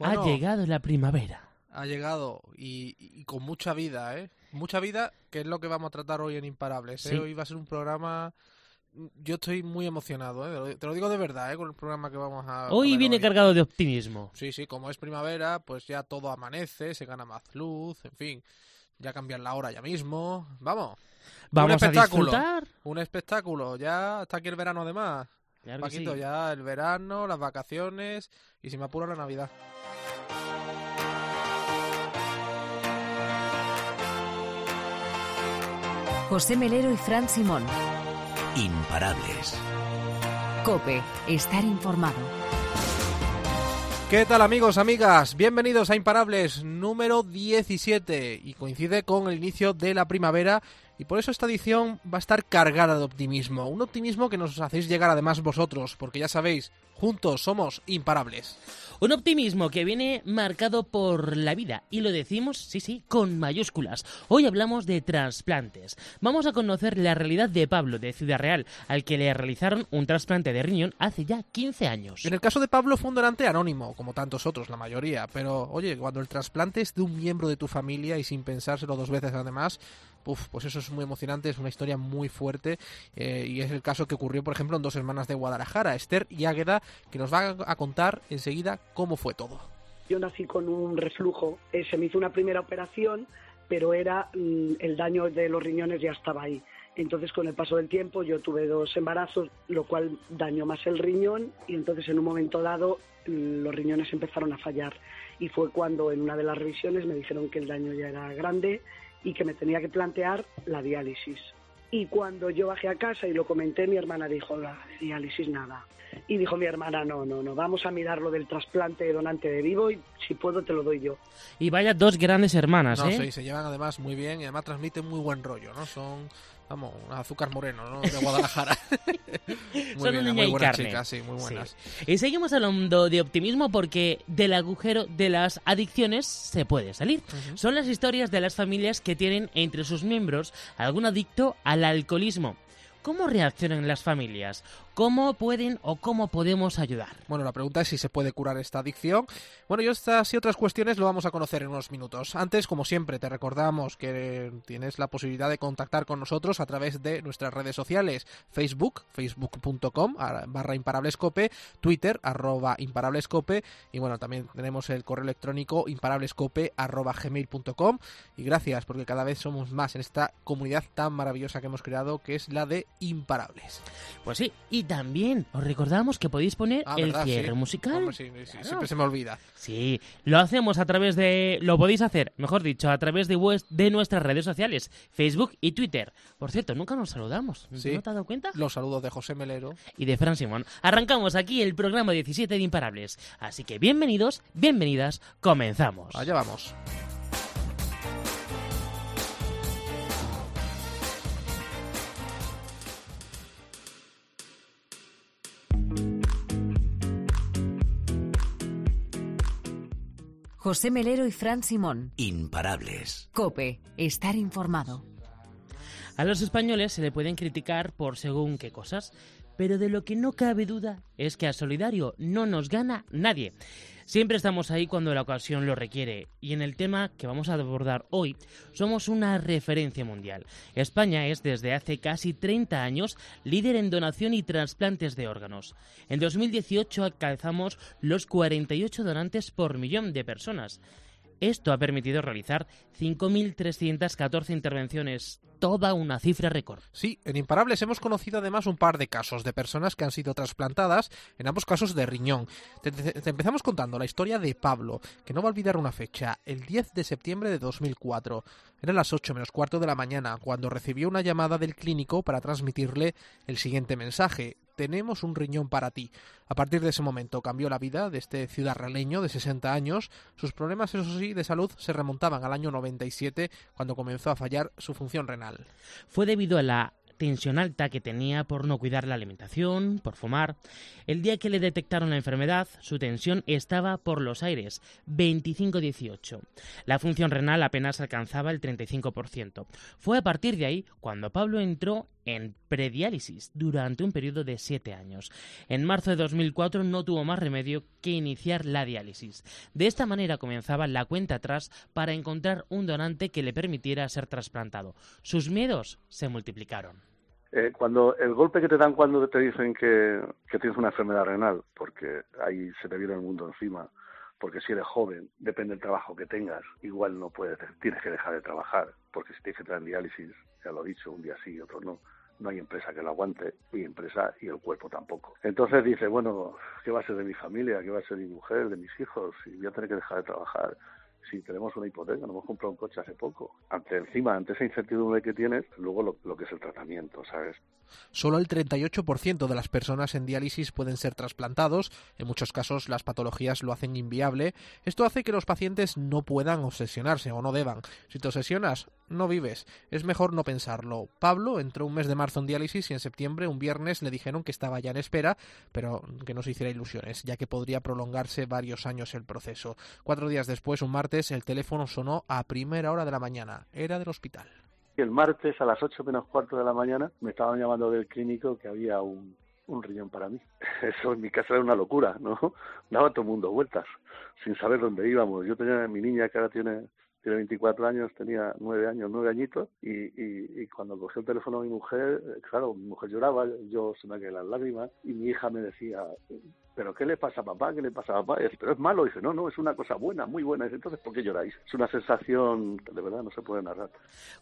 ha llegado la primavera. Ha llegado y, con mucha vida, ¿eh? Mucha vida, que es lo que vamos a tratar hoy en Imparables. ¿eh? Hoy va a ser un programa yo estoy muy emocionado, ¿eh? te lo digo de verdad, ¿eh? con el programa que vamos a... Hoy viene cargado de optimismo. Sí, sí, como es primavera, pues ya todo amanece, se gana más luz, en fin, ya cambian la hora ya mismo. Vamos. Vamos un espectáculo, a disfrutar. Un espectáculo, ya hasta aquí el verano además. Claro Paquito, ya el verano, las vacaciones y si me apuro la Navidad. José Melero y Fran Simón. Imparables. Cope, estar informado. ¿Qué tal amigos, amigas? Bienvenidos a Imparables número 17 y coincide con el inicio de la primavera y por eso esta edición va a estar cargada de optimismo, un optimismo que nos hacéis llegar además vosotros, porque ya sabéis, juntos somos imparables. Un optimismo que viene marcado por la vida, y lo decimos, sí, sí, con mayúsculas. Hoy hablamos de trasplantes. Vamos a conocer la realidad de Pablo, de Ciudad Real, al que le realizaron un trasplante de riñón hace ya 15 años. En el caso de Pablo fue un donante anónimo, como tantos otros, la mayoría, pero oye, cuando el trasplante es de un miembro de tu familia y sin pensárselo dos veces además, pues eso es muy emocionante, es una historia muy fuerte eh, y es el caso que ocurrió, por ejemplo, en dos hermanas de Guadalajara, Esther y Águeda, que nos va a contar enseguida cómo fue todo. Yo nací con un reflujo, eh, se me hizo una primera operación, pero era mm, el daño de los riñones ya estaba ahí. Entonces, con el paso del tiempo, yo tuve dos embarazos, lo cual dañó más el riñón y entonces en un momento dado mm, los riñones empezaron a fallar. Y fue cuando en una de las revisiones me dijeron que el daño ya era grande y que me tenía que plantear la diálisis. Y cuando yo bajé a casa y lo comenté, mi hermana dijo, la diálisis nada. Y dijo mi hermana, no, no, no, vamos a mirar lo del trasplante de donante de vivo y si puedo te lo doy yo. Y vaya dos grandes hermanas, no, ¿eh? Sí, se llevan además muy bien y además transmiten muy buen rollo, ¿no? Son Vamos, azúcar moreno, ¿no? De Guadalajara. muy Son bien, muy buenas chicas, sí, muy buenas. Y seguimos hablando de optimismo porque del agujero de las adicciones se puede salir. Son las historias de las familias que tienen entre sus miembros algún adicto al alcoholismo. ¿Cómo reaccionan las familias? ¿Cómo pueden o cómo podemos ayudar? Bueno, la pregunta es si se puede curar esta adicción. Bueno, y estas y otras cuestiones lo vamos a conocer en unos minutos. Antes, como siempre, te recordamos que tienes la posibilidad de contactar con nosotros a través de nuestras redes sociales, Facebook, facebook.com barra imparablescope, Twitter, arroba imparablescope, y bueno, también tenemos el correo electrónico imparablescope arroba gmail.com. Y gracias, porque cada vez somos más en esta comunidad tan maravillosa que hemos creado, que es la de Imparables. Pues sí, y también os recordamos que podéis poner ah, el cierre musical. siempre se me olvida. Sí, lo hacemos a través de. Lo podéis hacer, mejor dicho, a través de, de nuestras redes sociales, Facebook y Twitter. Por cierto, nunca nos saludamos. ¿No te has dado cuenta? Los saludos de José Melero. Y de Fran Simón. Arrancamos aquí el programa 17 de Imparables. Así que bienvenidos, bienvenidas, comenzamos. Allá vamos. José Melero y Fran Simón. Imparables. Cope, estar informado. A los españoles se le pueden criticar por según qué cosas, pero de lo que no cabe duda es que a Solidario no nos gana nadie. Siempre estamos ahí cuando la ocasión lo requiere y en el tema que vamos a abordar hoy somos una referencia mundial. España es desde hace casi 30 años líder en donación y trasplantes de órganos. En 2018 alcanzamos los 48 donantes por millón de personas. Esto ha permitido realizar 5.314 intervenciones, toda una cifra récord. Sí, en Imparables hemos conocido además un par de casos de personas que han sido trasplantadas, en ambos casos de riñón. Te, empezamos contando la historia de Pablo, que no va a olvidar una fecha, el 10 de septiembre de 2004. Eran las 8 menos cuarto de la mañana, cuando recibió una llamada del clínico para transmitirle el siguiente mensaje tenemos un riñón para ti. A partir de ese momento cambió la vida de este ciudadraleño de 60 años. Sus problemas, eso sí, de salud se remontaban al año 97, cuando comenzó a fallar su función renal. Fue debido a la tensión alta que tenía por no cuidar la alimentación, por fumar. El día que le detectaron la enfermedad, su tensión estaba por los aires, 25-18. La función renal apenas alcanzaba el 35%. Fue a partir de ahí cuando Pablo entró en prediálisis durante un periodo de siete años. En marzo de 2004 no tuvo más remedio que iniciar la diálisis. De esta manera comenzaba la cuenta atrás para encontrar un donante que le permitiera ser trasplantado. Sus miedos se multiplicaron. Eh, cuando el golpe que te dan cuando te dicen que, que tienes una enfermedad renal, porque ahí se te viene el mundo encima, porque si eres joven, depende del trabajo que tengas, igual no puedes, tienes que dejar de trabajar, porque si tienes que entrar en diálisis, ya lo he dicho, un día sí, otro no, no hay empresa que lo aguante, y empresa y el cuerpo tampoco. Entonces dice, bueno, ¿qué va a ser de mi familia? ¿Qué va a ser de mi mujer, de mis hijos? Y voy a tener que dejar de trabajar si tenemos una hipoteca, nos hemos comprado un coche hace poco. Ante encima, ante esa incertidumbre que tienes, luego lo, lo que es el tratamiento, ¿sabes? Solo el 38% de las personas en diálisis pueden ser trasplantados. En muchos casos las patologías lo hacen inviable. Esto hace que los pacientes no puedan obsesionarse o no deban. Si te obsesionas, no vives. Es mejor no pensarlo. Pablo entró un mes de marzo en diálisis y en septiembre, un viernes, le dijeron que estaba ya en espera, pero que no se hiciera ilusiones, ya que podría prolongarse varios años el proceso. Cuatro días después, un martes, el teléfono sonó a primera hora de la mañana. Era del hospital. El martes a las ocho menos cuarto de la mañana me estaban llamando del clínico que había un, un riñón para mí. Eso en mi casa era una locura, ¿no? Daba todo el mundo vueltas, sin saber dónde íbamos. Yo tenía mi niña que ahora tiene tiene 24 años, tenía 9 años, 9 añitos, y, y, y cuando cogió el teléfono a mi mujer, eh, claro, mi mujer lloraba, yo se me caían las lágrimas, y mi hija me decía, ¿pero qué le pasa a papá? ¿Qué le pasa a papá? Dice, pero es malo. Dice, no, no, es una cosa buena, muy buena. Entonces, ¿por qué lloráis? Es una sensación que de verdad no se puede narrar.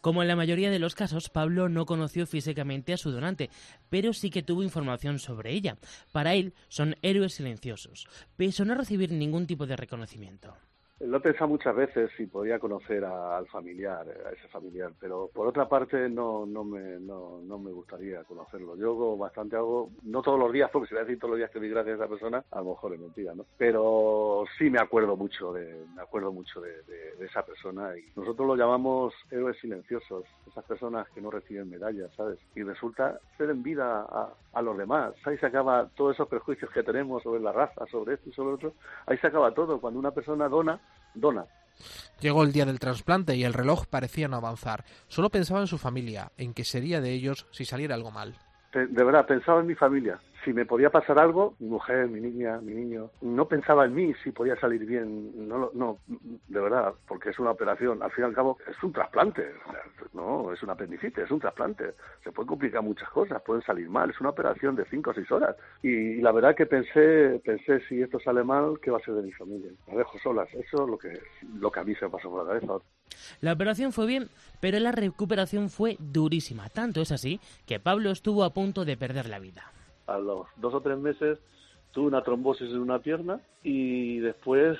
Como en la mayoría de los casos, Pablo no conoció físicamente a su donante, pero sí que tuvo información sobre ella. Para él, son héroes silenciosos, pese no recibir ningún tipo de reconocimiento. Lo he pensado muchas veces si podía conocer al familiar, a ese familiar, pero por otra parte no, no, me, no, no me gustaría conocerlo. Yo hago bastante hago, no todos los días, porque si voy a decir todos los días que doy gracias a esa persona, a lo mejor es mentira, ¿no? Pero sí me acuerdo mucho de, me acuerdo mucho de, de, de esa persona y nosotros lo llamamos héroes silenciosos, esas personas que no reciben medallas, ¿sabes? Y resulta ser en vida a, a los demás. Ahí se acaba todos esos prejuicios que tenemos sobre la raza, sobre esto y sobre otro. Ahí se acaba todo. Cuando una persona dona, dona. Llegó el día del trasplante y el reloj parecía no avanzar. Solo pensaba en su familia, en qué sería de ellos si saliera algo mal. De verdad, pensaba en mi familia. Si me podía pasar algo, mi mujer, mi niña, mi niño, no pensaba en mí si podía salir bien. No, no, de verdad, porque es una operación. Al fin y al cabo, es un trasplante. No, es un apendicitis, es un trasplante. Se pueden complicar muchas cosas, pueden salir mal. Es una operación de cinco o seis horas. Y, la verdad que pensé, pensé si esto sale mal, ¿qué va a ser de mi familia? La dejo solas. Eso es lo que, lo que a mí se me pasó por la cabeza. La operación fue bien, pero la recuperación fue durísima. Tanto es así que Pablo estuvo a punto de perder la vida. A los dos o tres meses tuve una trombosis en una pierna y después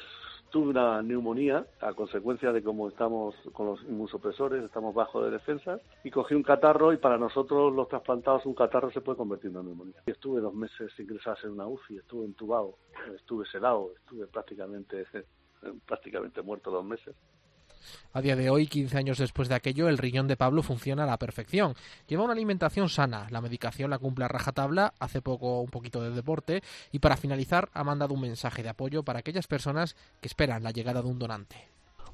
tuve una neumonía a consecuencia de cómo estamos con los inmunosupresores, estamos bajo de defensa y cogí un catarro y para nosotros los trasplantados un catarro se puede convertir en neumonía. Y estuve dos meses ingresados en una UCI, estuve entubado, estuve sedado, estuve prácticamente prácticamente muerto dos meses. A día de hoy, 15 años después de aquello, el riñón de Pablo funciona a la perfección. Lleva una alimentación sana, la medicación la cumple a rajatabla, hace poco un poquito de deporte y para finalizar ha mandado un mensaje de apoyo para aquellas personas que esperan la llegada de un donante.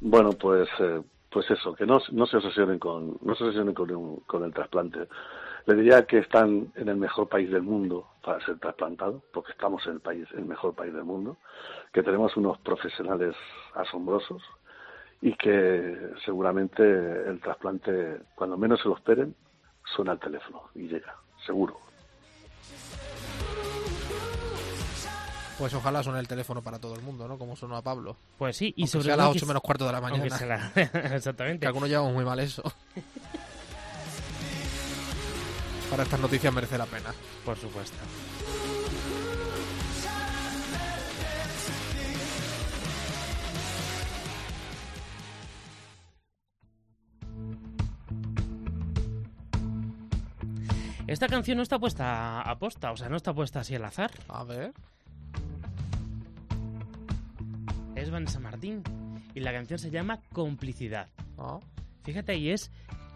Bueno, pues eh, pues eso, que no, no se obsesionen con no se obsesionen con, un, con el trasplante. Le diría que están en el mejor país del mundo para ser trasplantados, porque estamos en el país, el mejor país del mundo, que tenemos unos profesionales asombrosos, y que seguramente el trasplante, cuando menos se lo esperen, suena al teléfono y llega, seguro. Pues ojalá suene el teléfono para todo el mundo, ¿no? Como sonó a Pablo. Pues sí, y Aunque sobre sea a las que 8 menos cuarto de la mañana. la- Exactamente. Que algunos llevamos muy mal eso. Para estas noticias merece la pena. Por supuesto. Esta canción no está puesta a posta, o sea, no está puesta así al azar. A ver. Es Vanessa Martín y la canción se llama Complicidad. Ah. Fíjate, y es.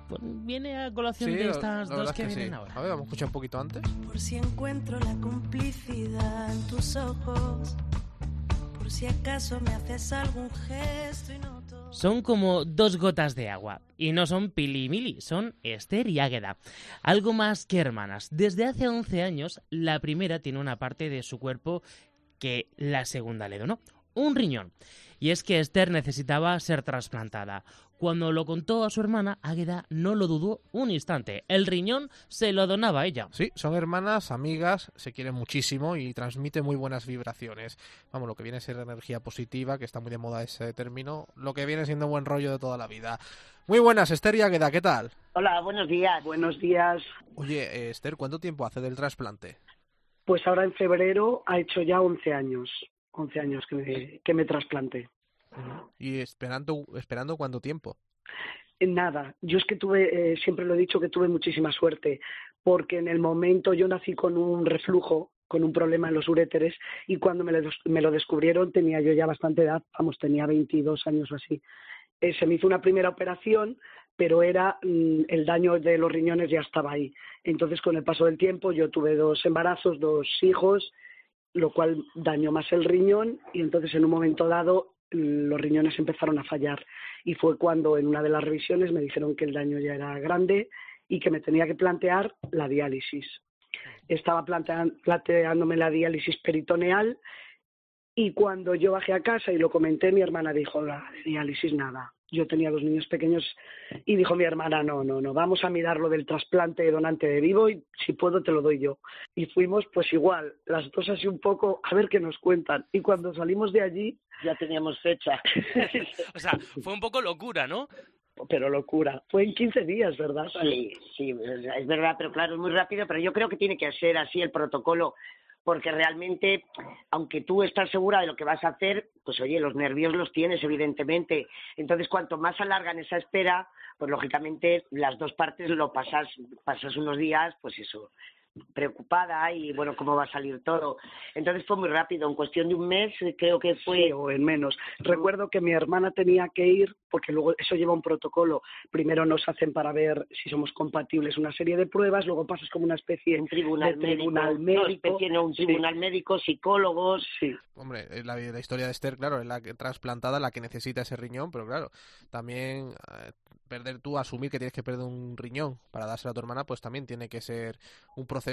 pues, viene a colación Sí, de estas dos que vienen sí. ahora. A ver, vamos a escuchar un poquito antes. Por si encuentro la complicidad en tus ojos. Por si acaso me haces algún gesto y noto. Son como dos gotas de agua. Y no son Pili y Mili, son Esther y Águeda. Algo más que hermanas. Desde hace 11 años, la primera tiene una parte de su cuerpo que la segunda le donó. Un riñón. Y es que Esther necesitaba ser trasplantada. Cuando lo contó a su hermana, Águeda no lo dudó un instante. El riñón se lo donaba a ella. Sí, son hermanas, amigas, se quieren muchísimo y transmiten muy buenas vibraciones. Vamos, lo que viene a ser energía positiva, que está muy de moda ese término, lo que viene siendo buen rollo de toda la vida. Muy buenas, Esther y Águeda, ¿qué tal? Hola, buenos días. Buenos días. Oye, eh, Esther, ¿cuánto tiempo hace del trasplante? Pues ahora en febrero ha hecho ya 11 años. 11 años que me, que me trasplanté. ¿Y esperando, esperando cuánto tiempo? Nada, yo es que tuve, eh, siempre lo he dicho que tuve muchísima suerte, porque en el momento yo nací con un reflujo, con un problema en los uréteres, y cuando me lo, me lo descubrieron tenía yo ya bastante edad, vamos, tenía 22 años o así. Eh, se me hizo una primera operación, pero era mm, el daño de los riñones ya estaba ahí. Entonces, con el paso del tiempo, yo tuve dos embarazos, dos hijos, lo cual dañó más el riñón, y entonces en un momento dado los riñones empezaron a fallar y fue cuando en una de las revisiones me dijeron que el daño ya era grande y que me tenía que plantear la diálisis. Estaba planteándome la diálisis peritoneal y cuando yo bajé a casa y lo comenté, mi hermana dijo, la diálisis nada. Yo tenía dos niños pequeños y dijo mi hermana, no, no, no, vamos a mirar lo del trasplante de donante de vivo y si puedo te lo doy yo. Y fuimos pues igual, las dos así un poco a ver qué nos cuentan. Y cuando salimos de allí... Ya teníamos fecha. o sea, fue un poco locura, ¿no? Pero locura. Fue en 15 días, ¿verdad? Sí, sí, es verdad, pero claro, es muy rápido, pero yo creo que tiene que ser así el protocolo porque realmente, aunque tú estás segura de lo que vas a hacer, pues oye, los nervios los tienes, evidentemente. Entonces, cuanto más alargan esa espera, pues lógicamente las dos partes lo pasas, pasas unos días, pues eso, preocupada y bueno, cómo va a salir todo. Entonces fue muy rápido, en cuestión de un mes creo que fue. o en menos. Recuerdo que mi hermana tenía que ir, porque luego eso lleva un protocolo. Primero nos hacen para ver si somos compatibles una serie de pruebas, luego pasas como una especie un tribunal de tribunal médico. No, un tribunal médico, psicólogos. Sí. Hombre, la, la, historia de Esther, claro, es la que, trasplantada, la que necesita ese riñón, pero claro, también eh, perder tú, asumir que tienes que perder un riñón para dárselo a tu hermana, pues también tiene que ser un proceso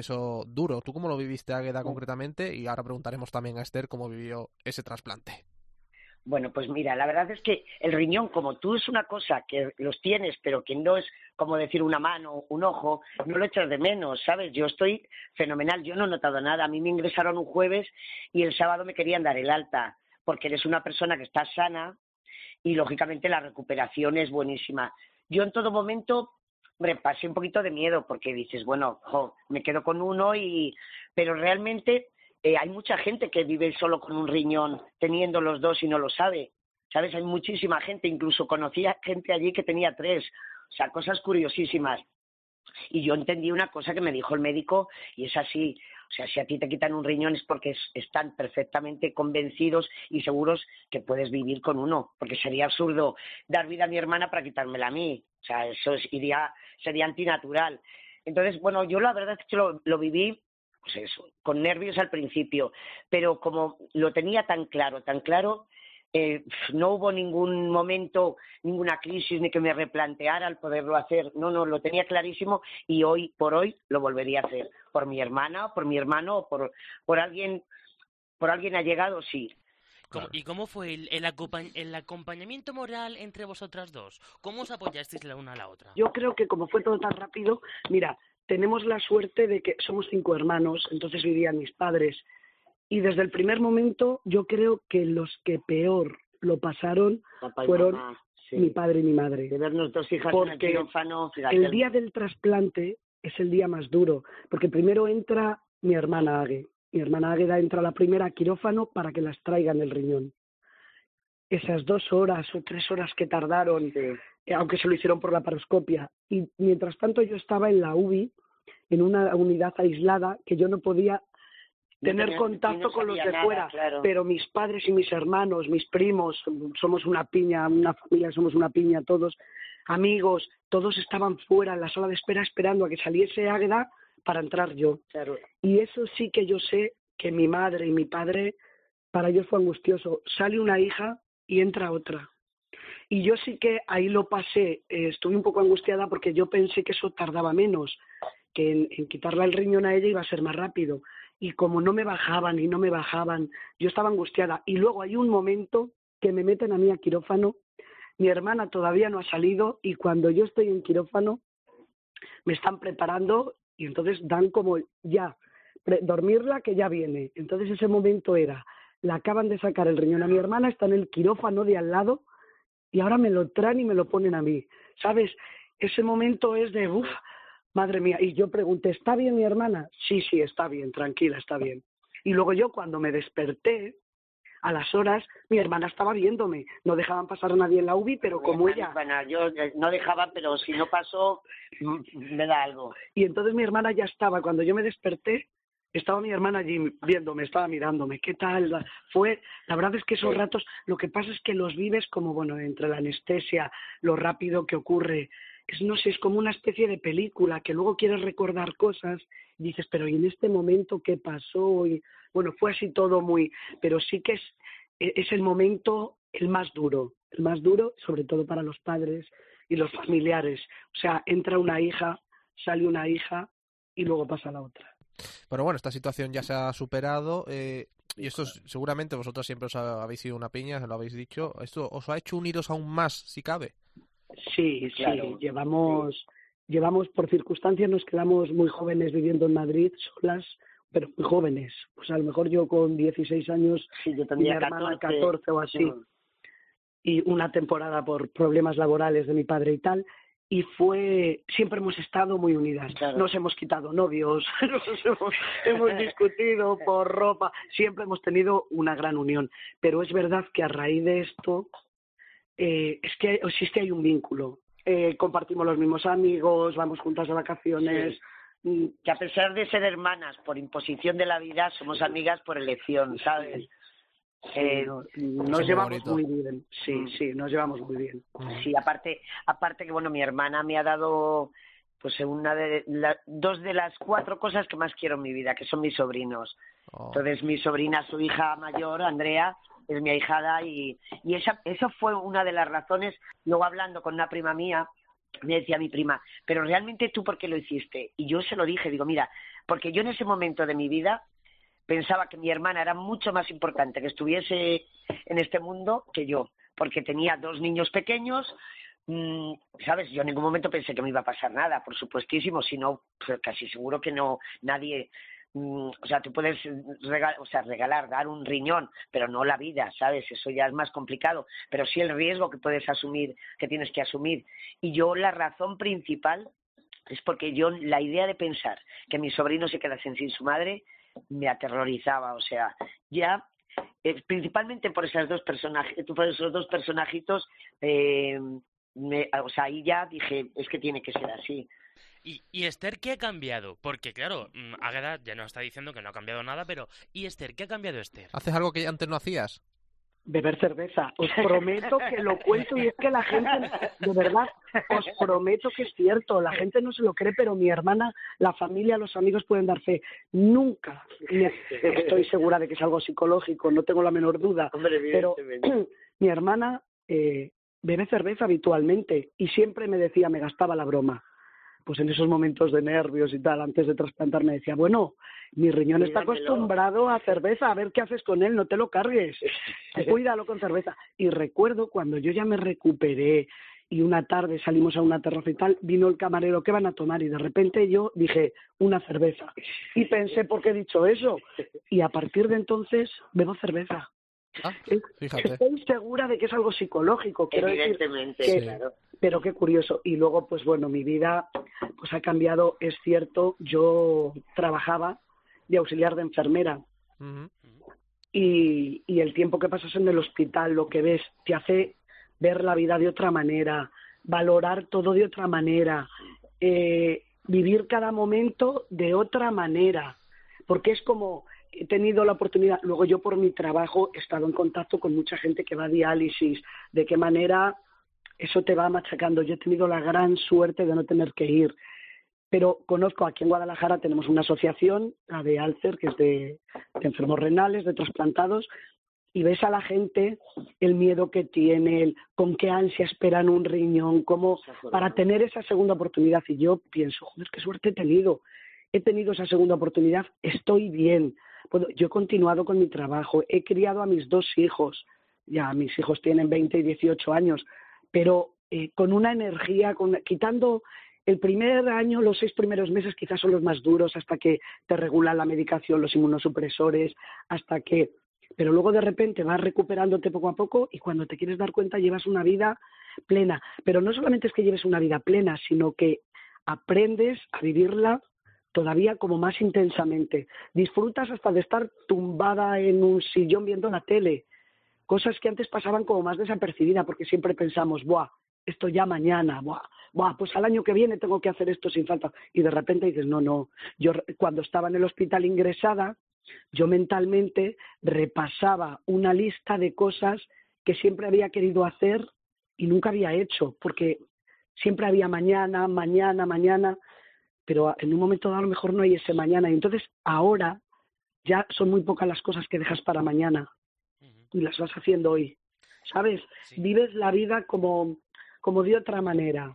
duro. ¿Tú cómo lo viviste, Águeda, concretamente? Y ahora preguntaremos también a Esther cómo vivió ese trasplante. Bueno, pues mira, la verdad es que el riñón, como tú es una cosa que los tienes, pero que no es como decir una mano, un ojo, no lo echas de menos, ¿sabes? Yo estoy fenomenal, yo no he notado nada. A mí me ingresaron un jueves y el sábado me querían dar el alta, porque eres una persona que está sana y lógicamente la recuperación es buenísima. Yo en todo momento me pasé un poquito de miedo porque dices, bueno, me quedo con uno y pero realmente eh, hay mucha gente que vive solo con un riñón, teniendo los dos y no lo sabe. ¿Sabes? Hay muchísima gente, incluso conocía gente allí que tenía tres. O sea, cosas curiosísimas. Y yo entendí una cosa que me dijo el médico, y es así. O sea, si a ti te quitan un riñón es porque están perfectamente convencidos y seguros que puedes vivir con uno, porque sería absurdo dar vida a mi hermana para quitármela a mí. O sea, eso iría, sería antinatural. Entonces, bueno, yo la verdad es que lo, lo viví pues eso, con nervios al principio, pero como lo tenía tan claro, tan claro, eh, no hubo ningún momento, ninguna crisis ni que me replanteara al poderlo hacer. No, no, lo tenía clarísimo y hoy por hoy lo volvería a hacer. Por mi hermana, por mi hermano, o por, por alguien, por alguien allegado, sí. ¿Y cómo fue el, el, el, acompañamiento moral entre vosotras dos? ¿Cómo os apoyasteis la una a la otra? Yo creo que como fue todo tan rápido, mira, tenemos la suerte de que somos cinco hermanos, entonces vivían mis padres. Y desde el primer momento yo creo que los que peor lo pasaron fueron mi padre y mi madre. De vernos dos hijas porque en el, día del trasplante es el día más duro, porque primero entra mi hermana Ague. Mi hermana Águeda entra la primera a quirófano para que las traigan el riñón. Esas dos horas o tres horas que tardaron eh, aunque se lo hicieron por la paroscopia. Y mientras tanto yo estaba en la UBI, en una unidad aislada, que yo no podía tener contacto con los de fuera, pero mis padres y mis hermanos, mis primos, somos una piña, una familia, somos una piña todos, amigos, todos estaban fuera en la sala de espera esperando a que saliese Águeda para entrar yo. Y eso sí que yo sé que mi madre y mi padre, para ellos fue angustioso. Sale una hija y entra otra Y yo sí que ahí lo pasé, eh, estuve un poco angustiada porque yo pensé que eso tardaba menos, que en, en quitarle el riñón a ella iba a ser más rápido. Y como no me bajaban y no me bajaban, yo estaba angustiada. Y luego hay un momento que me meten a mí a quirófano, mi hermana todavía no ha salido y cuando yo estoy en quirófano me están preparando y entonces dan como ya, dormirla que ya viene. Entonces ese momento era, la acaban de sacar el riñón a mi hermana, está en el quirófano de al lado y ahora me lo traen y me lo ponen a mí. ¿Sabes? Ese momento es de, uff, madre mía. Y yo pregunté, ¿está bien mi hermana? Sí, sí, está bien, tranquila, está bien. Y luego yo cuando me desperté, a las horas, mi hermana estaba viéndome. No dejaban pasar a nadie en la UBI, pero como ella... Bueno, yo eh, no dejaba, pero si no pasó, me da algo. Y entonces mi hermana ya estaba, cuando yo me desperté, estaba mi hermana allí viéndome, estaba mirándome, ¿qué tal? Fue, la verdad es que esos ratos, lo que pasa es que los vives como, bueno, entre la anestesia, lo rápido que ocurre, es, no sé, es como una especie de película, que luego quieres recordar cosas y dices, pero ¿y en este momento qué pasó? Y bueno, fue así todo muy, pero sí que es, e- es el momento el más duro, el más duro, sobre todo para los padres y los familiares. O sea, entra una hija, sale una hija y luego pasa la otra. Pero bueno, esta situación ya se ha superado. eh, y esto es- seguramente vosotros siempre os ha- habéis sido una piña, lo habéis dicho. ¿Esto os ha hecho uniros aún más, si cabe? Sí, Claro. sí, llevamos, llevamos por circunstancias, nos quedamos muy jóvenes viviendo en Madrid, solas, pero muy jóvenes. Pues a lo mejor yo con 16 años Sí, yo y mi hermana 14. 14 o así, Mm. y una temporada por problemas laborales de mi padre y tal. Y fue, siempre hemos estado muy unidas. Claro. Nos hemos quitado novios, nos hemos, hemos discutido por ropa, siempre hemos tenido una gran unión. Pero es verdad que a raíz de esto, eh, es que existe hay un vínculo. Eh, compartimos los mismos amigos, vamos juntas de vacaciones. mm, Que a pesar de ser hermanas por imposición de la vida, somos amigas por elección, ¿sabes? Eh, no- Eso nos llevamos muy bien. Sí, Mm. sí, nos llevamos muy bien. Sí, aparte, aparte que bueno, mi hermana me ha dado pues una de la- dos de las cuatro cosas que más quiero en mi vida, que son mis sobrinos. Oh, Entonces mi sobrina, su hija mayor, Andrea, es mi ahijada y, y esa, eso fue una de las razones. Luego hablando con una prima mía, me decía mi prima, pero realmente tú por qué lo hiciste? Y yo se lo dije, digo, mira, porque yo en ese momento de mi vida pensaba que mi hermana era mucho más importante que estuviese en este mundo que yo, porque tenía dos niños pequeños, mm, ¿sabes? Yo en ningún momento pensé que me iba a pasar nada, por supuestísimo, sino pues, casi seguro que no, nadie, mm, o sea, tú puedes regalar, o sea, regalar, dar un riñón, pero no la vida, ¿sabes? Eso ya es más complicado, pero sí el riesgo que puedes asumir, que tienes que asumir. Y yo la razón principal es porque yo la idea de pensar que mis sobrinos se quedasen sin su madre me aterrorizaba, o sea, ya eh, principalmente por esas dos personajes, por esos dos personajitos, eh, me- o sea, ahí ya dije, es que tiene que ser así. ¿Y, y Esther qué ha cambiado? Porque claro, mm, Águeda ya nos está diciendo que no ha cambiado nada, pero ¿y Esther qué ha cambiado Esther? ¿Haces algo que antes no hacías? beber cerveza. Os prometo que lo cuento y es que la gente, de verdad, os prometo que es cierto. La gente no se lo cree, pero mi hermana, la familia, los amigos pueden dar fe. Nunca, me- estoy segura de que es algo psicológico, no tengo la menor duda, Hombre, pero mi hermana eh, bebe cerveza habitualmente y siempre me decía, me gastaba la broma. Pues en esos momentos de nervios y tal, antes de trasplantar, me decía, bueno, mi riñón está acostumbrado a cerveza, a ver qué haces con él, no te lo cargues, cuídalo con cerveza. Y recuerdo cuando yo ya me recuperé y una tarde salimos a una terraza y tal, vino el camarero, ¿qué van a tomar? Y de repente yo dije, una cerveza. Y pensé, ¿por qué he dicho eso? Y a partir de entonces bebo cerveza. Ah, fíjate. Estoy segura de que es algo psicológico, quiero decir, Evidentemente, que- claro. pero qué curioso. Y luego, pues bueno, mi vida pues ha cambiado, es cierto, yo trabajaba de auxiliar de enfermera y el tiempo que pasas en el hospital, lo que ves, te hace ver la vida de otra manera, valorar todo de otra manera, eh, vivir cada momento de otra manera, porque es como he tenido la oportunidad, luego yo por mi trabajo he estado en contacto con mucha gente que va a diálisis, de qué manera eso te va machacando. Yo he tenido la gran suerte de no tener que ir, pero conozco aquí en Guadalajara tenemos una asociación, la de Alcer, que es de, de enfermos renales, de trasplantados, y ves a la gente el miedo que tiene, el, con qué ansia esperan un riñón, cómo para tener esa segunda oportunidad. Y yo pienso, joder, qué suerte he tenido. He tenido esa segunda oportunidad, estoy bien. Bueno, yo he continuado con mi trabajo, he criado a mis dos hijos, ya mis hijos tienen 20 y 18 años, pero eh, con una energía, con, quitando el primer año, los seis primeros meses quizás son los más duros hasta que te regulan la medicación, los inmunosupresores, hasta que... Pero luego de repente vas recuperándote poco a poco y cuando te quieres dar cuenta llevas una vida plena. Pero no solamente es que lleves una vida plena, sino que aprendes a vivirla todavía como más intensamente. Disfrutas hasta de estar tumbada en un sillón viendo la tele. Cosas que antes pasaban como más desapercibidas porque siempre pensamos, buah, esto ya mañana, buah, buah, pues al año que viene tengo que hacer esto sin falta. Y de repente dices, no, no. Yo cuando estaba en el hospital ingresada, yo mentalmente repasaba una lista de cosas que siempre había querido hacer y nunca había hecho, porque siempre había mañana, mañana, mañana, pero en un momento dado a lo mejor no hay ese mañana. Y entonces ahora ya son muy pocas las cosas que dejas para mañana y las vas haciendo hoy. ¿Sabes? Vives la vida como, como de otra manera.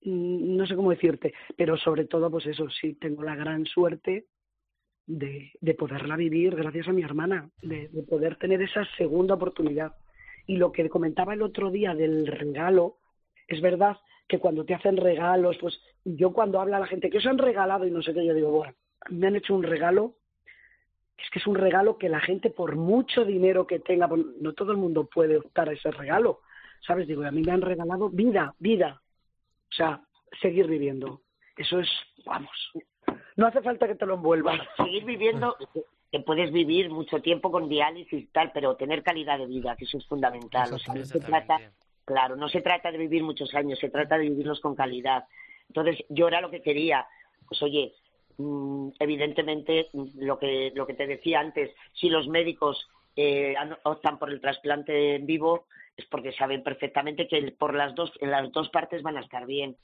Mm, no sé cómo decirte, pero sobre todo, pues eso, sí, tengo la gran suerte de, de poderla vivir gracias a mi hermana, de, de poder tener esa segunda oportunidad. Y lo que comentaba el otro día del regalo, es verdad que cuando te hacen regalos, pues yo cuando habla la gente que os han regalado y no sé qué, yo digo, bueno, me han hecho un regalo, es que es un regalo que la gente por mucho dinero que tenga, no todo el mundo puede optar a ese regalo, ¿sabes? Digo, a mí me han regalado vida, vida, o sea, seguir viviendo. Eso es, vamos, no hace falta que te lo envuelvan. Seguir viviendo, que puedes vivir mucho tiempo con diálisis y tal, pero tener calidad de vida, que eso es fundamental. O sea, no se trata, claro, no se trata de vivir muchos años, se trata de vivirlos con calidad. Entonces, yo era lo que quería. Pues oye, mm, evidentemente, lo que, lo que te decía antes, si los médicos eh, optan por el trasplante en vivo, es porque saben perfectamente que por las dos, en las dos partes van a estar bien.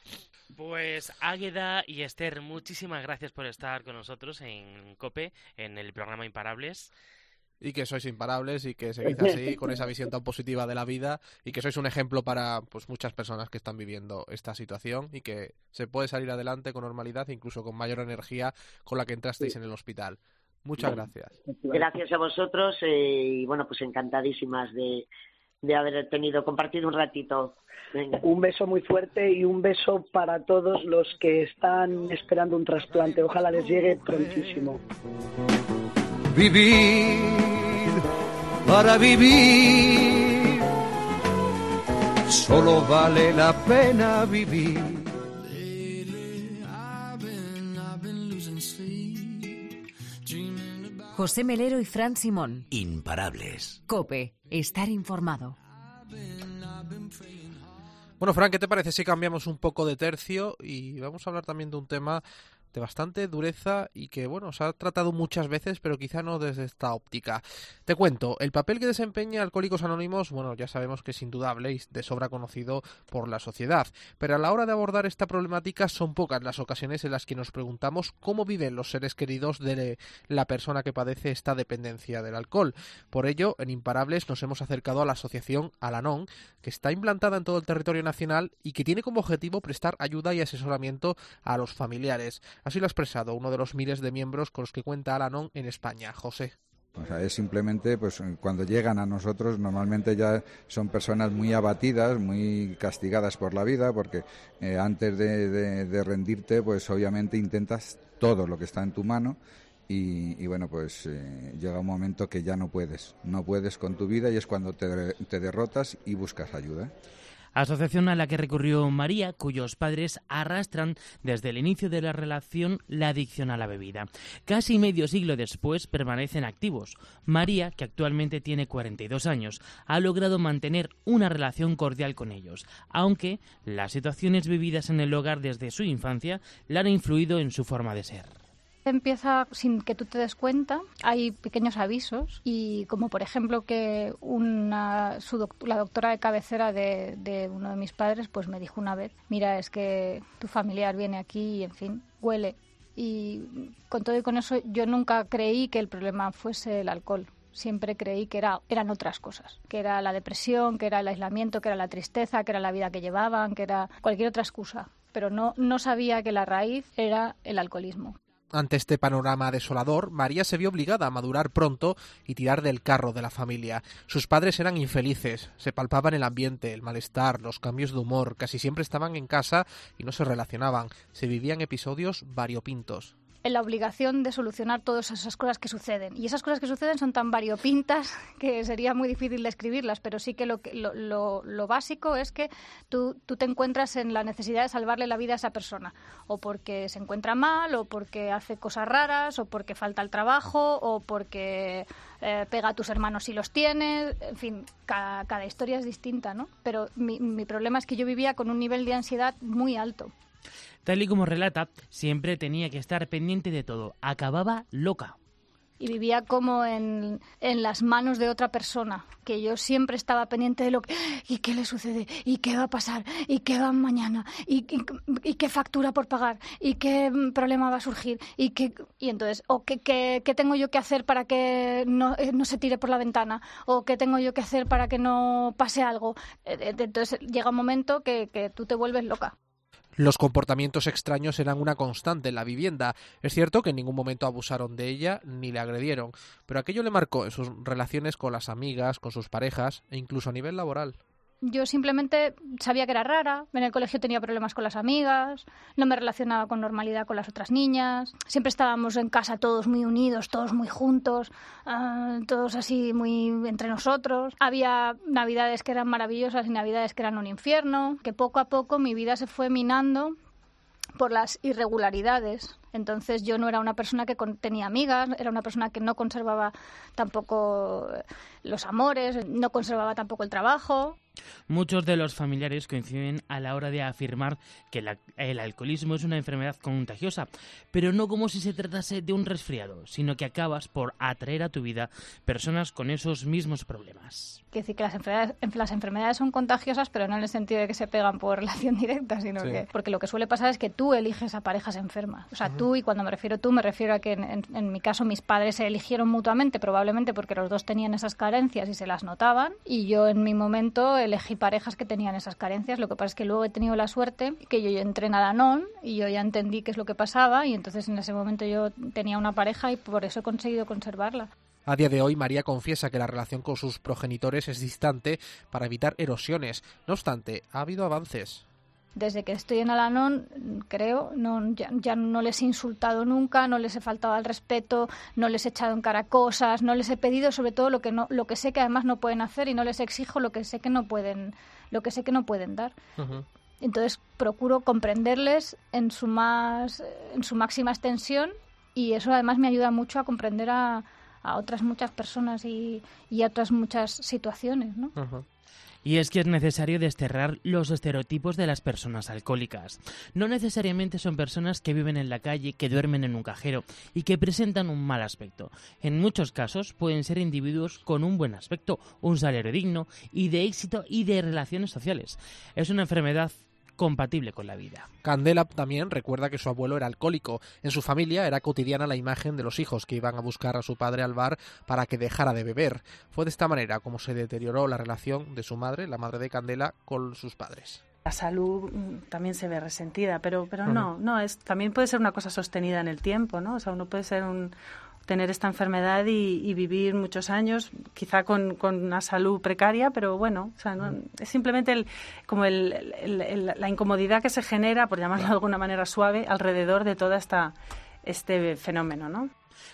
Pues Águeda y Esther, muchísimas gracias por estar con nosotros en COPE, en el programa Imparables y que sois imparables y que seguís así con esa visión tan positiva de la vida y que sois un ejemplo para pues muchas personas que están viviendo esta situación y que se puede salir adelante con normalidad incluso con mayor energía con la que entrasteis en el hospital. Muchas gracias. Gracias a vosotros eh, y bueno, pues encantadísimas de, de haber tenido, compartido un ratito. Un beso muy fuerte y un beso para todos los que están esperando un trasplante. Ojalá les llegue prontísimo. Vivir para vivir, solo vale la pena vivir. José Melero y Fran Simón. Imparables. Cope, estar informado. Bueno, Fran, ¿qué te parece si cambiamos un poco de tercio y vamos a hablar también de un tema de bastante dureza y que, bueno, se ha tratado muchas veces, pero quizá no desde esta óptica. Te cuento, el papel que desempeña Alcohólicos Anónimos, bueno, ya sabemos que es indudable y de sobra conocido por la sociedad, pero a la hora de abordar esta problemática son pocas las ocasiones en las que nos preguntamos cómo viven los seres queridos de la persona que padece esta dependencia del alcohol. Por ello, en Imparables nos hemos acercado a la asociación Alanon, que está implantada en todo el territorio nacional y que tiene como objetivo prestar ayuda y asesoramiento a los familiares. Así lo ha expresado uno de los miles de miembros con los que cuenta Alanon en España, José. O sea, es simplemente, pues cuando llegan a nosotros, normalmente ya son personas muy abatidas, muy castigadas por la vida, porque eh, antes de, rendirte, pues obviamente intentas todo lo que está en tu mano y, bueno, pues eh, llega un momento que ya no puedes, no puedes con tu vida y es cuando te, te derrotas y buscas ayuda asociación a la que recurrió María, cuyos padres arrastran desde el inicio de la relación la adicción a la bebida. Casi medio siglo después permanecen activos. María, que actualmente tiene 42 años, ha logrado mantener una relación cordial con ellos, aunque las situaciones vividas en el hogar desde su infancia la han influido en su forma de ser empieza sin que tú te des cuenta. Hay pequeños avisos y como por ejemplo que una, la doctora de cabecera de, uno de mis padres pues me dijo una vez, mira, es que tu familiar viene aquí y en fin, huele. Y con todo y con eso yo nunca creí que el problema fuese el alcohol. siempre creí que era, eran otras cosas, que era la depresión, que era el aislamiento, que era la tristeza, que era la vida que llevaban, que era cualquier otra excusa. Pero no, no sabía que la raíz era el alcoholismo. Ante este panorama desolador, María se vio obligada a madurar pronto y tirar del carro de la familia. Sus padres eran infelices, se palpaban el ambiente, el malestar, los cambios de humor, casi siempre estaban en casa y no se relacionaban, se vivían episodios variopintos en la obligación de solucionar todas esas cosas que suceden. Y esas cosas que suceden son tan variopintas que sería muy difícil describirlas, pero sí que lo, lo, lo, básico es que tú, tú, te encuentras en la necesidad de salvarle la vida a esa persona, o porque se encuentra mal, o porque hace cosas raras, o porque falta el trabajo, o porque eh, pega a tus hermanos si los tienes, en fin, cada, cada historia es distinta, ¿no? Pero mi, mi problema es que yo vivía con un nivel de ansiedad muy alto. Tal y como relata, siempre tenía que estar pendiente de todo. Acababa loca. Y vivía como en, en, las manos de otra persona, que yo siempre estaba pendiente de lo que... ¿Y qué le sucede? ¿Y qué va a pasar? ¿Y qué va mañana? ¿Y, qué factura por pagar? ¿Y qué problema va a surgir? ¿Y, qué, y entonces, ¿o qué, qué, qué, tengo yo que hacer para que no, eh, no se tire por la ventana? ¿O qué tengo yo que hacer para que no pase algo? Eh, eh, entonces llega un momento que, que tú te vuelves loca. Los comportamientos extraños eran una constante en la vivienda. Es cierto que en ningún momento abusaron de ella ni le agredieron, pero aquello le marcó en sus relaciones con las amigas, con sus parejas e incluso a nivel laboral. Yo simplemente sabía que era rara, en el colegio tenía problemas con las amigas, no me relacionaba con normalidad con las otras niñas, siempre estábamos en casa todos muy unidos, todos muy juntos, ah, todos así muy entre nosotros. Había navidades que eran maravillosas y navidades que eran un infierno, que poco a poco mi vida se fue minando por las irregularidades. Entonces yo no era una persona que tenía amigas, era una persona que no conservaba tampoco los amores, no conservaba tampoco el trabajo. Muchos de los familiares coinciden a la hora de afirmar que el alcoholismo es una enfermedad contagiosa, pero no como si se tratase de un resfriado, sino que acabas por atraer a tu vida personas con esos mismos problemas. Quiere decir que las enfermedades, las enfermedades son contagiosas, pero no en el sentido de que se pegan por relación directa, sino que porque lo que suele pasar es que tú eliges a parejas enfermas. O sea, tú, y cuando me refiero a tú, me refiero a que en, en mi caso mis padres se eligieron mutuamente, probablemente porque los dos tenían esas carencias y se las notaban, y yo en mi momento elegí parejas que tenían esas carencias. Lo que pasa es que luego he tenido la suerte que yo ya entré en Adanón y yo ya entendí qué es lo que pasaba y entonces en ese momento yo tenía una pareja y por eso he conseguido conservarla. A día de hoy, María confiesa que la relación con sus progenitores es distante para evitar erosiones. No obstante, ha habido avances desde que estoy en Alanón, creo, no, ya, no les he insultado nunca, no les he faltado al respeto, no les he echado en cara cosas, no les he pedido sobre todo lo que no, lo que sé que además no pueden hacer y no les exijo lo que sé que no pueden, lo que sé que no pueden dar. Entonces procuro comprenderles en su más, en su máxima extensión y eso además me ayuda mucho a comprender a, a otras muchas personas y, y a otras muchas situaciones, ¿no? Y es que es necesario desterrar los estereotipos de las personas alcohólicas. No necesariamente son personas que viven en la calle, que duermen en un cajero y que presentan un mal aspecto. En muchos casos pueden ser individuos con un buen aspecto, un salario digno y de éxito y de relaciones sociales. Es una enfermedad compatible con la vida. Candela también recuerda que su abuelo era alcohólico. En su familia era cotidiana la imagen de los hijos que iban a buscar a su padre al bar para que dejara de beber. Fue de esta manera como se deterioró la relación de su madre, la madre de Candela, con sus padres la salud mm, también se ve resentida, pero pero no, no es también puede ser una cosa sostenida en el tiempo, ¿no? O sea, uno puede ser un, tener esta enfermedad y, vivir muchos años, quizá con, una salud precaria, pero bueno, es simplemente el, como la incomodidad que se genera, por llamarlo de alguna manera suave, alrededor de todo este fenómeno, ¿no?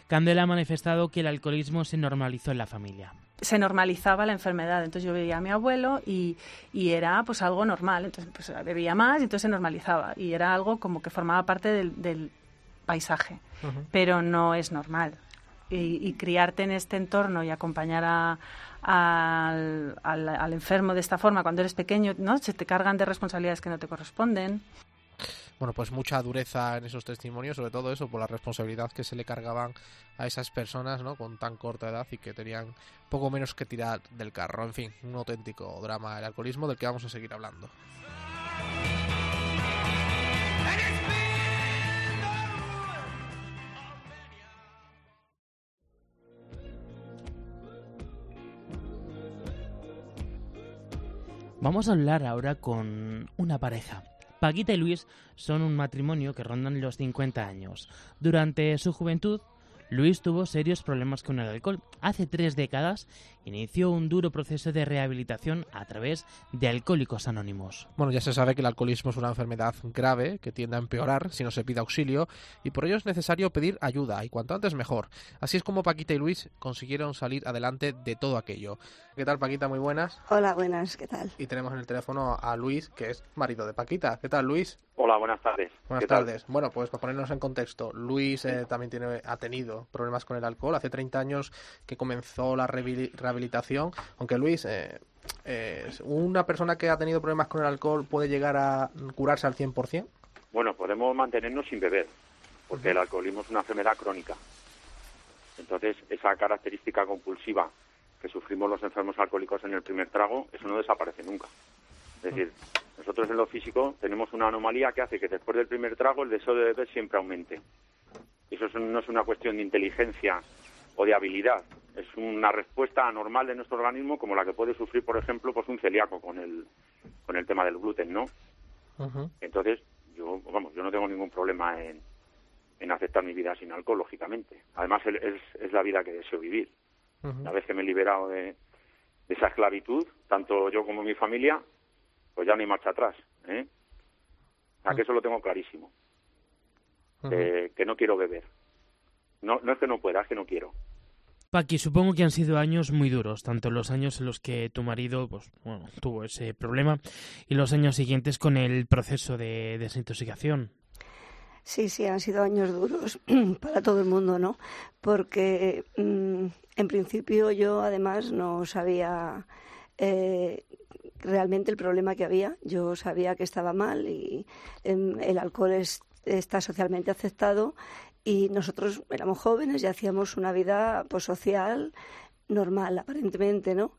Candela ha manifestado que el alcoholismo se normalizó en la familia se normalizaba la enfermedad. Entonces yo veía a mi abuelo y, y, era pues algo normal. Entonces pues bebía más y entonces se normalizaba. Y era algo como que formaba parte del, paisaje. Pero no es normal y, criarte en este entorno y acompañar a, al, al, enfermo de esta forma cuando eres pequeño, ¿no? Se te cargan de responsabilidades que no te corresponden. Bueno, pues mucha dureza en esos testimonios, sobre todo eso, por la responsabilidad que se le cargaban a esas personas, ¿no? Con tan corta edad y que tenían poco menos que tirar del carro. En fin, un auténtico drama del alcoholismo del que vamos a seguir hablando. Vamos a hablar ahora con una pareja. Paquita y Luis son un matrimonio que rondan los 50 años. Durante su juventud, Luis tuvo serios problemas con el alcohol. Hace tres décadas inició un duro proceso de rehabilitación a través de Alcohólicos Anónimos. Bueno, ya se sabe que el alcoholismo es una enfermedad grave que tiende a empeorar si no se pide auxilio y por ello es necesario pedir ayuda y cuanto antes mejor. Así es como Paquita y Luis consiguieron salir adelante de todo aquello. ¿Qué tal Paquita? Muy buenas. Hola, buenas, ¿qué tal? Y tenemos en el teléfono a Luis, que es marido de Paquita. ¿Qué tal Luis? Hola, buenas tardes. Buenas tardes. Bueno, pues para ponernos en contexto, Luis eh, también tiene, ha tenido problemas con el alcohol. Hace 30 años que comenzó la rehabilitación, aunque Luis, eh, eh, ¿una persona que ha tenido problemas con el alcohol puede llegar a curarse al 100%? Bueno, podemos mantenernos sin beber, porque el alcoholismo es una enfermedad crónica. Entonces, esa característica compulsiva que sufrimos los enfermos alcohólicos en el primer trago, eso no desaparece nunca. Es decir, nosotros en lo físico tenemos una anomalía que hace que después del primer trago el deseo de beber siempre aumente. Eso no es una cuestión de inteligencia o de habilidad, es una respuesta anormal de nuestro organismo como la que puede sufrir, por ejemplo, pues un celíaco con el, con el tema del gluten, ¿no? Entonces, yo, vamos, yo no tengo ningún problema en, en aceptar mi vida sin alcohol, lógicamente. Además, es, es la vida que deseo vivir. Una vez que me he liberado de, esa esclavitud, tanto yo como mi familia, pues ya no hay marcha atrás. ¿eh? O sea, que eso lo tengo clarísimo. que no quiero beber. No, no es que no pueda, es que no quiero. Paqui, supongo que han sido años muy duros, tanto los años en los que tu marido pues, bueno, tuvo ese problema y los años siguientes con el proceso de desintoxicación. Sí, sí, han sido años duros para todo el mundo, ¿no? Porque mm, en principio yo además no sabía eh, realmente el problema que había. Yo sabía que estaba mal y em, el alcohol está socialmente aceptado y nosotros éramos jóvenes y hacíamos una vida pues, social normal, aparentemente, ¿no?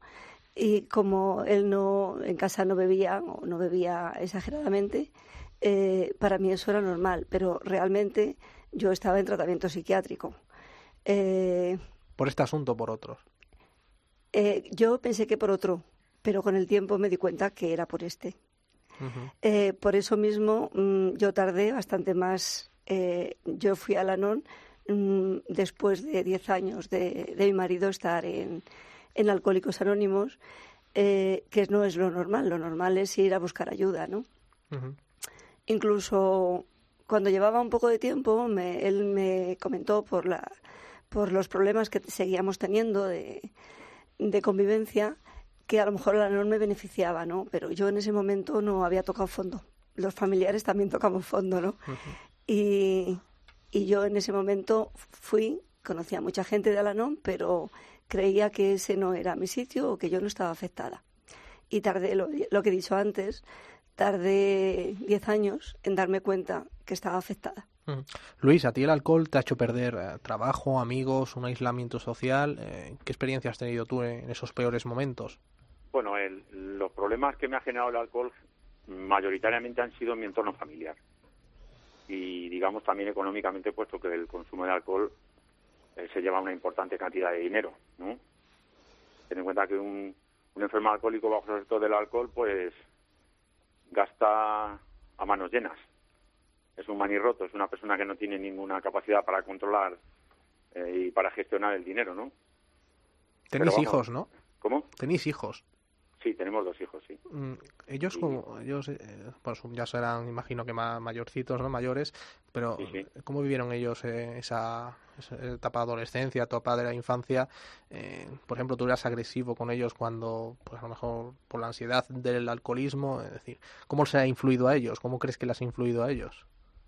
Y como él no en casa no bebía o no bebía exageradamente, eh, para mí eso era normal, pero realmente yo estaba en tratamiento psiquiátrico. Eh, ¿Por este asunto o por otros? Eh, yo pensé que por otro, pero con el tiempo me di cuenta que era por este. por eso mismo mm, yo tardé bastante más. Yo fui a la NON mm, después de 10 años de, mi marido estar en, en Alcohólicos Anónimos, que no es lo normal. Lo normal es ir a buscar ayuda, ¿no? Incluso cuando llevaba un poco de tiempo, él me comentó por, la, por los problemas que seguíamos teniendo de, convivencia que a lo mejor la NON me beneficiaba, ¿no? Pero yo en ese momento no había tocado fondo. Los familiares también tocamos fondo, ¿no? Y, y yo en ese momento fui, conocía a mucha gente de Alanon, pero creía que ese no era mi sitio o que yo no estaba afectada. Y tardé, lo, lo que he dicho antes, tardé 10 años en darme cuenta que estaba afectada. Luis, ¿a ti el alcohol te ha hecho perder eh, trabajo, amigos, un aislamiento social? Eh, ¿Qué experiencia has tenido tú en esos peores momentos? Bueno, los problemas que me ha generado el alcohol mayoritariamente han sido en mi entorno familiar. Y digamos también económicamente, puesto que el consumo de alcohol eh, se lleva una importante cantidad de dinero, ¿no? Ten en cuenta que un, un enfermo alcohólico bajo el efecto del alcohol, pues gasta a manos llenas. Es un manirroto, es una persona que no tiene ninguna capacidad para controlar eh, y para gestionar el dinero, ¿no? Tenéis hijos, ¿no? ¿Cómo? Tenéis hijos. Sí, tenemos dos hijos, sí. Mm, ellos, como, ellos eh, pues ya serán, imagino que más mayorcitos, ¿no? Mayores, pero ¿cómo vivieron ellos eh, esa, etapa de adolescencia, etapa de la infancia? Eh, por ejemplo, tú eras agresivo con ellos cuando, pues a lo mejor por la ansiedad del alcoholismo, es decir, ¿cómo se ha influido a ellos? ¿Cómo crees que les ha influido a ellos?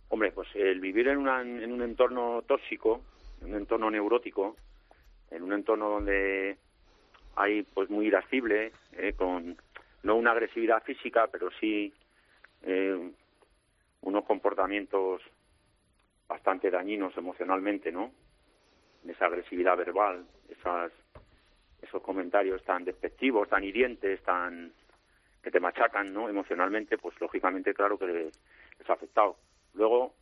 Hombre, pues el vivir en, una, en un entorno tóxico, en un entorno neurótico, en un entorno donde hay pues muy irascible, eh, con no una agresividad física, pero sí eh, unos comportamientos bastante dañinos emocionalmente, ¿no? Esa agresividad verbal, esas, esos comentarios tan despectivos, tan hirientes, tan que te machacan, ¿no? Emocionalmente, pues lógicamente, claro que les ha afectado. Luego,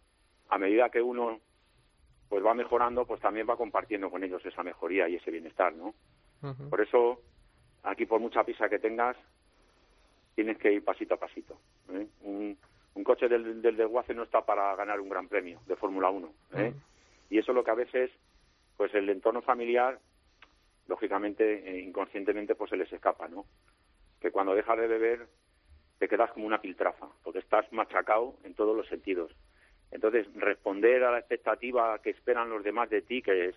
a medida que uno pues va mejorando, pues también va compartiendo con ellos esa mejoría y ese bienestar, ¿no? Por eso, aquí por mucha pisa que tengas, tienes que ir pasito a pasito. ¿eh? Un, un coche del, del desguace no está para ganar un gran premio de Fórmula 1. ¿eh? Y eso es lo que a veces, pues el entorno familiar, lógicamente, eh, inconscientemente, pues se les escapa, ¿no? Que cuando dejas de beber te quedas como una piltrafa, porque estás machacado en todos los sentidos. Entonces, responder a la expectativa que esperan los demás de ti, que es,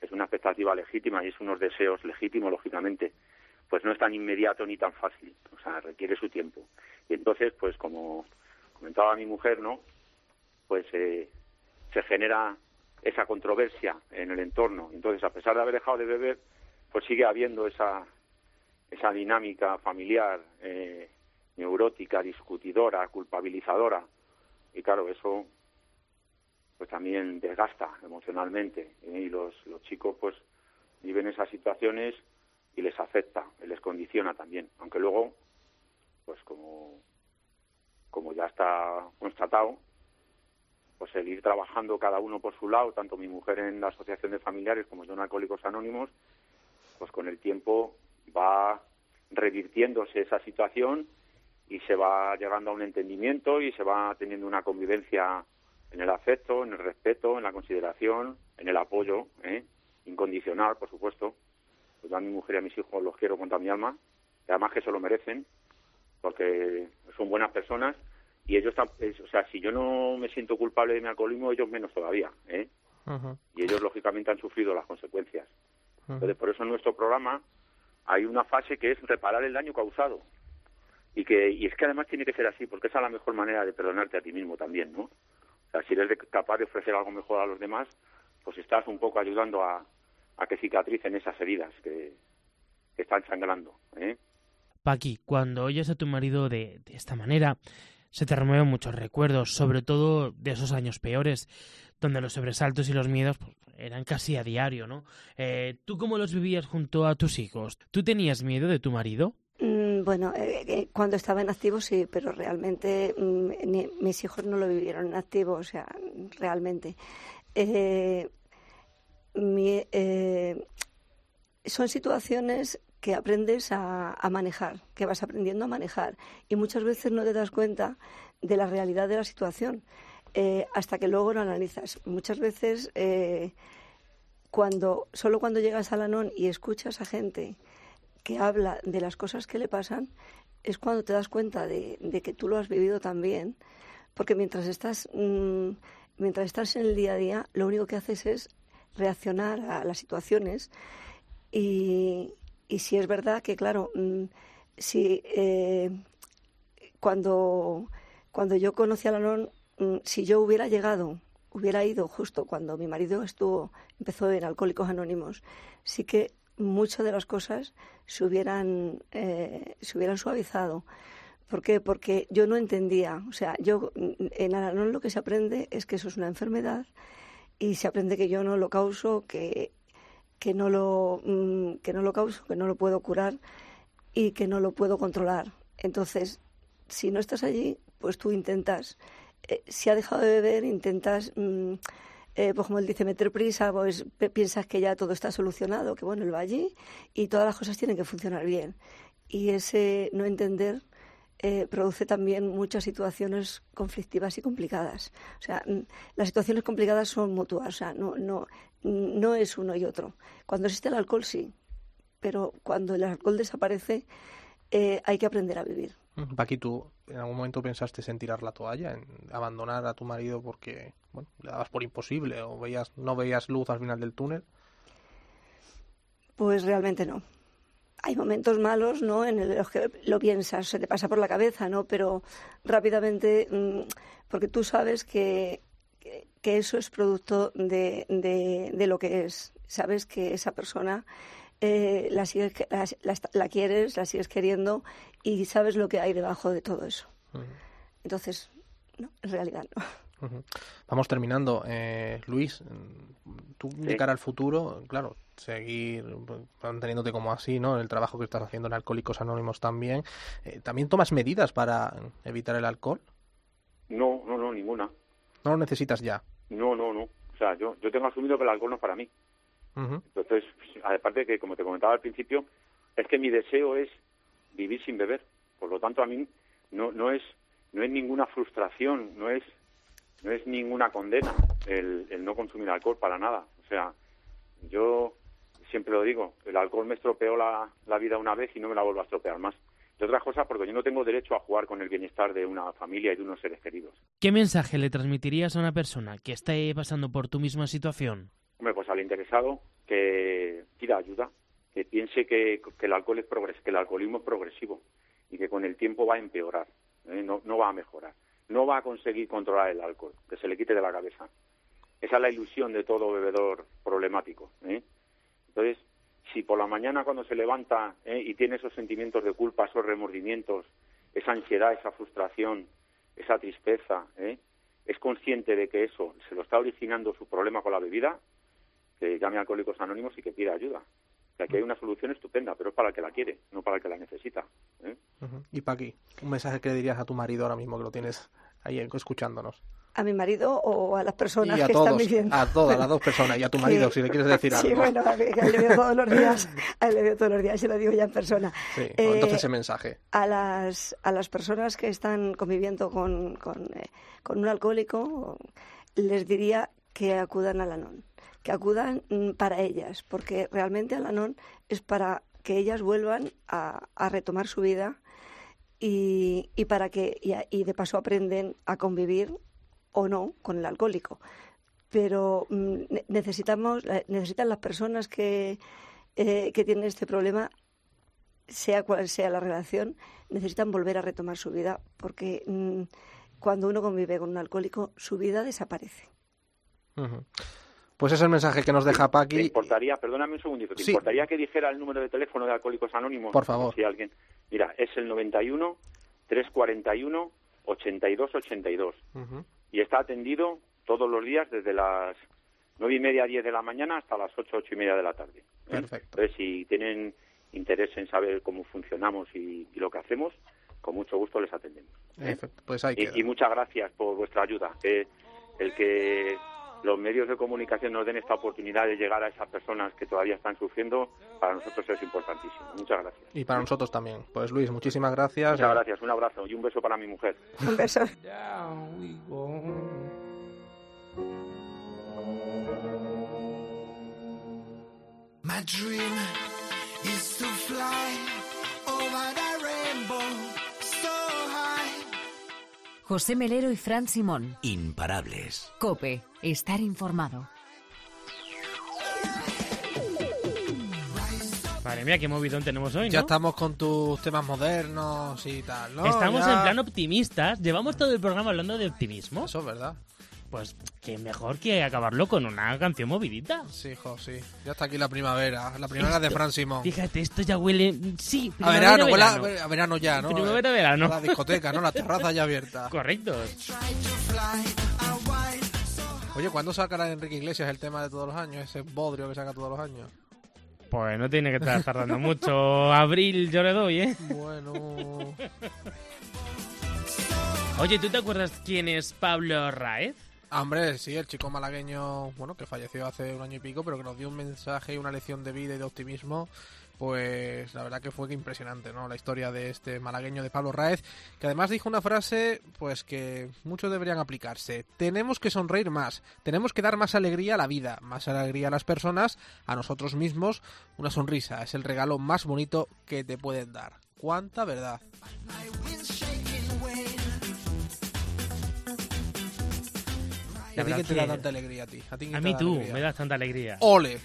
es una expectativa legítima y es unos deseos legítimos, lógicamente, pues no es tan inmediato ni tan fácil, o sea, requiere su tiempo. Y entonces, pues como comentaba mi mujer, ¿no? Pues eh, se genera esa controversia en el entorno. Entonces, a pesar de haber dejado de beber, pues sigue habiendo esa, esa dinámica familiar eh, neurótica, discutidora, culpabilizadora. Y claro, eso pues también desgasta emocionalmente. ¿eh? Y los, los chicos pues viven esas situaciones y les afecta, les condiciona también. Aunque luego, pues como, como ya está constatado, pues el ir trabajando cada uno por su lado, tanto mi mujer en la asociación de familiares como yo en Alcohólicos Anónimos, pues con el tiempo va revirtiéndose esa situación y se va llegando a un entendimiento y se va teniendo una convivencia en el afecto, en el respeto, en la consideración, en el apoyo, ¿eh? incondicional, por supuesto. Pues yo a mi mujer y a mis hijos los quiero con toda mi alma, y además que se lo merecen, porque son buenas personas y ellos, tam- es- o sea, si yo no me siento culpable de mi alcoholismo, ellos menos todavía, ¿eh? Y ellos lógicamente han sufrido las consecuencias. Entonces, por eso en nuestro programa hay una fase que es reparar el daño causado. Y que y es que además tiene que ser así, porque esa es la mejor manera de perdonarte a ti mismo también, ¿no? Si eres capaz de ofrecer algo mejor a los demás, pues estás un poco ayudando a, a que cicatricen esas heridas que, que están sangrando, ¿eh? Paqui, cuando oyes a tu marido de, de esta manera, se te remueven muchos recuerdos, sobre todo de esos años peores, donde los sobresaltos y los miedos pues, eran casi a diario, ¿no? Eh, ¿Tú cómo los vivías junto a tus hijos? ¿Tú tenías miedo de tu marido? Bueno, eh, eh, cuando estaba en activo sí, pero realmente mm, ni- mis hijos no lo vivieron en activo, o sea, realmente. Eh, mi- eh, son situaciones que aprendes a, a manejar, que vas aprendiendo a manejar y muchas veces no te das cuenta de la realidad de la situación eh, hasta que luego lo analizas. Muchas veces eh, cuando solo cuando llegas al anón y escuchas a gente que habla de las cosas que le pasan, es cuando te das cuenta de, que tú lo has vivido también, porque mientras estás, mm, mientras estás en el día a día, lo único que haces es reaccionar a las situaciones. Y, y si es verdad que, claro, mm, si eh, cuando, cuando yo conocí a Lanón, mm, si yo hubiera llegado, hubiera ido justo cuando mi marido estuvo, empezó en Alcohólicos Anónimos, sí que muchas de las cosas se hubieran, eh, se hubieran suavizado. ¿Por qué? Porque yo no entendía. O sea, yo en Alanón lo que se aprende es que eso es una enfermedad y se aprende que yo no lo causo, que, que, no lo, mm, que no lo causo, que no lo puedo curar y que no lo puedo controlar. Entonces, si no estás allí, pues tú intentas. eh, si ha dejado de beber, intentas, mm, eh, pues como él dice, meter prisa, pues piensas que ya todo está solucionado, que bueno, él va allí y todas las cosas tienen que funcionar bien. Y ese no entender eh, produce también muchas situaciones conflictivas y complicadas. O sea, mm, las situaciones complicadas son mutuas, o sea, no, no, no es uno y otro. Cuando existe el alcohol, sí, pero cuando el alcohol desaparece, eh, hay que aprender a vivir. Paqui, ¿tú en algún momento pensaste en tirar la toalla, en abandonar a tu marido porque bueno, le dabas por imposible o veías no veías luz al final del túnel? Pues realmente no. Hay momentos malos, ¿no? En los que lo piensas, se te pasa por la cabeza, ¿no? Pero rápidamente, mm, porque tú sabes que, que, que eso es producto de, de, de lo que es. Sabes que esa persona eh, la, sigues, la, la- la quieres, la sigues queriendo y sabes lo que hay debajo de todo eso. Entonces, no, en realidad no. Vamos terminando. Eh, Luis, mm, tú de cara al futuro, claro, seguir manteniéndote como así, ¿no? En el trabajo que estás haciendo en Alcohólicos Anónimos también. Eh, ¿También tomas medidas para evitar el alcohol? No, no, no, ninguna. No lo necesitas ya. No, no, no. O sea, yo, yo tengo asumido que el alcohol no es para mí. Entonces, aparte que, como te comentaba al principio, es que mi deseo es vivir sin beber. Por lo tanto, a mí no, no es no es ninguna frustración, no es no es ninguna condena el, el no consumir alcohol para nada. O sea, yo siempre lo digo, el alcohol me estropeó la, la vida una vez y no me la vuelvo a estropear más. De otras cosas, porque yo no tengo derecho a jugar con el bienestar de una familia y de unos seres queridos. ¿Qué mensaje le transmitirías a una persona que esté pasando por tu misma situación? Hombre, pues al interesado que pida ayuda, que piense que, el alcohol es progres, que el alcoholismo es progresivo y que con el tiempo va a empeorar, ¿eh? no, no va a mejorar, no va a conseguir controlar el alcohol, que se le quite de la cabeza. Esa es la ilusión de todo bebedor problemático. ¿eh? Entonces, si por la mañana cuando se levanta ¿eh? y tiene esos sentimientos de culpa, esos remordimientos, esa ansiedad, esa frustración, esa tristeza, es consciente de que eso se lo está originando su problema con la bebida, que llame a Alcohólicos Anónimos y que pida ayuda. Que hay una solución estupenda, pero es para el que la quiere, no para el que la necesita. ¿eh? Ujú. Y Paqui, un mensaje que le dirías a tu marido ahora mismo que lo tienes ahí escuchándonos. ¿A mi marido o a las personas y a que todos, están viviendo? a todas las dos personas y a tu marido, Que- si le quieres decir algo. Sí, bueno, a, a él le veo todos los días, a él le veo todos los días, se lo digo ya en persona. Sí, Eh, entonces ese mensaje. a las, a las personas que están conviviendo con, con, eh, con un alcohólico, les diría que acudan al ANON, que acudan mm, para ellas, porque realmente al ANON es para que ellas vuelvan a, retomar su vida y, y para que y, y de paso aprenden a convivir o no con el alcohólico. Pero mm, ne- necesitamos, la- necesitan las personas que, eh, que tienen este problema sea cual sea la relación, necesitan volver a retomar su vida, porque mm, cuando uno convive con un alcohólico, su vida desaparece. Pues ese es el mensaje que nos deja ¿Te Paqui. importaría, perdóname un segundito, ¿te Sí. importaría que dijera el número de teléfono de Alcohólicos Anónimos? Por favor. Si alguien... Mira, es el 91 341 82 82 Ujú. y está atendido todos los días desde las nueve y media, diez de la mañana hasta las ocho, ocho y media de la tarde. ¿eh? Perfecto. Entonces, si tienen interés en saber cómo funcionamos y, y lo que hacemos, con mucho gusto les atendemos. ¿eh? Pues ahí Y, y muchas gracias por vuestra ayuda. Eh, el que los medios de comunicación nos den esta oportunidad de llegar a esas personas que todavía están sufriendo, para nosotros es importantísimo. Muchas gracias. Y para nosotros también. Pues Luis, muchísimas gracias. Muchas gracias. Un abrazo y un beso para mi mujer. Un beso. My dream José Melero y Fran Simón. Imparables. Cope. Estar informado. Madre mía, qué movidón tenemos hoy, ¿no? Ya estamos con tus temas modernos y tal, ¿no? Estamos Ya- en plan optimistas. Llevamos todo el programa hablando de optimismo. Eso es verdad. Pues qué mejor que acabarlo con una canción movidita. Sí, hijo, sí. Ya está aquí la primavera. La primavera de Fran Simón. Fíjate, esto ya huele... Sí, A verano, huele a, a verano ya, ¿no? Primavera, verano. La discoteca, ¿no? La terraza ya abierta. Correcto. Oye, ¿cuándo sacará Enrique Iglesias el tema de todos los años? Ese bodrio que saca todos los años. Pues no tiene que estar tardando mucho. Abril yo le doy, ¿eh? Bueno. Oye, ¿tú te acuerdas quién es Pablo Raez? Hombre, sí, el chico malagueño, bueno, que falleció hace un año y pico, pero que nos dio un mensaje y una lección de vida y de optimismo, pues la verdad que fue impresionante, ¿no? La historia de este malagueño de Pablo Raez, que además dijo una frase, pues que muchos deberían aplicarse. Tenemos que sonreír más, tenemos que dar más alegría a la vida, más alegría a las personas, a nosotros mismos. Una sonrisa es el regalo más bonito que te pueden dar. ¿Cuánta verdad? A ti qué te da tanta alegría a ti? ¿A, ti A mí tú, alegría? me das tanta alegría. ¡Ole!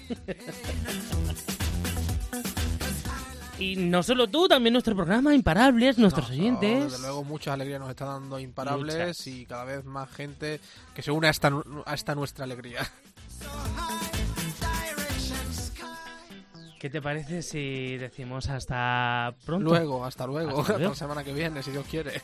Y no solo tú, también nuestro programa, Imparables, nuestros No, oyentes. desde luego, mucha alegría nos está dando imparables Muchas. y cada vez más gente que se une a esta, a esta nuestra alegría. ¿Qué te parece si decimos hasta pronto? Luego, hasta luego, Hasta hasta luego. la semana que viene, si Dios quiere.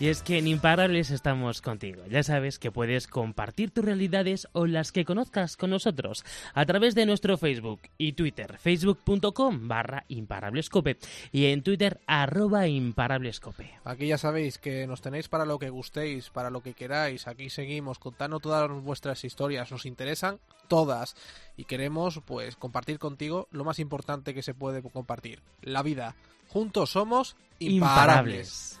Y es que en Imparables estamos contigo. Ya sabes que puedes compartir tus realidades o las que conozcas con nosotros a través de nuestro Facebook y Twitter, facebook.com barra imparablescope y en Twitter arroba imparablescope. Aquí ya sabéis que nos tenéis para lo que gustéis, para lo que queráis. Aquí seguimos contando todas vuestras historias. Nos interesan todas y queremos pues compartir contigo lo más importante que se puede compartir, la vida. Juntos somos imparables.